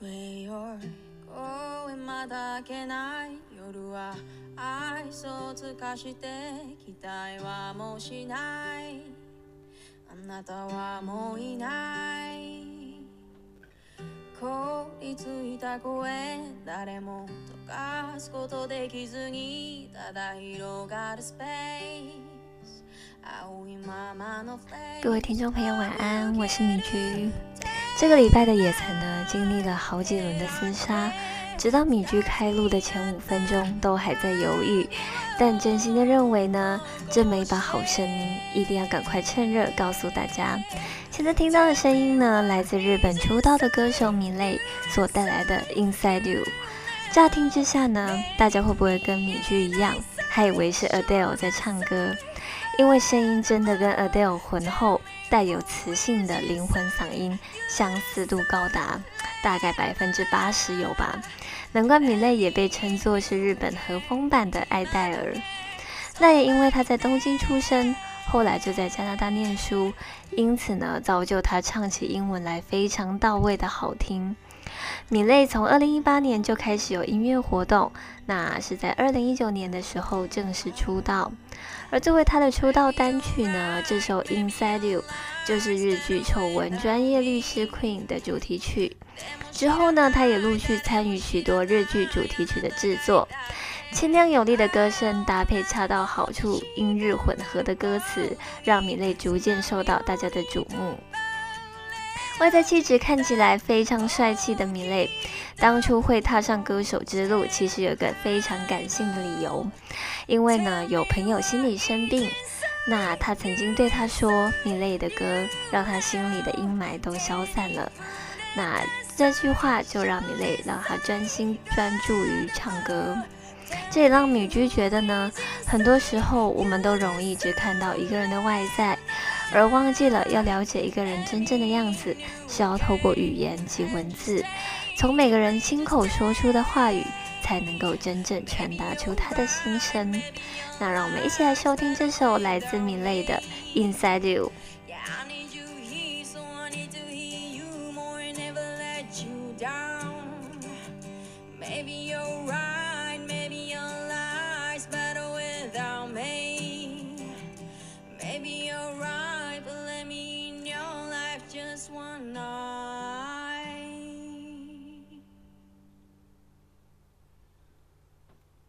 声まだけない夜は愛想尽かして期待はもうしない。あなたはもういない。凍りついた声誰も溶かすことできずにただ広がるスペース。青いままのフレ各位听众朋友，晚安，我是米菊。这个礼拜的野餐呢，经历了好几轮的厮杀，直到米居开录的前五分钟都还在犹豫，但真心的认为呢，这么一把好声音，一定要赶快趁热告诉大家。现在听到的声音呢，来自日本出道的歌手米蕾所带来的《Inside You》。乍听之下呢，大家会不会跟米居一样，还以为是 Adele 在唱歌？因为声音真的跟 Adele 浑厚、带有磁性的灵魂嗓音相似度高达大概百分之八十有吧，难怪米蕾也被称作是日本和风版的艾黛尔。那也因为她在东京出生，后来就在加拿大念书，因此呢，造就她唱起英文来非常到位的好听。米蕾从二零一八年就开始有音乐活动，那是在二零一九年的时候正式出道。而作为她的出道单曲呢，这首《Inside You》就是日剧《丑闻专业律师 Queen》的主题曲。之后呢，她也陆续参与许多日剧主题曲的制作。清亮有力的歌声搭配恰到好处、英日混合的歌词，让米蕾逐渐受到大家的瞩目。外在气质看起来非常帅气的米勒，当初会踏上歌手之路，其实有个非常感性的理由，因为呢有朋友心里生病，那他曾经对他说，米蕾的歌让他心里的阴霾都消散了，那这句话就让米蕾让他专心专注于唱歌，这也让米居觉得呢，很多时候我们都容易只看到一个人的外在。而忘记了要了解一个人真正的样子，是要透过语言及文字，从每个人亲口说出的话语，才能够真正传达出他的心声。那让我们一起来收听这首来自米蕾的《Inside You》。Maybe you're right. no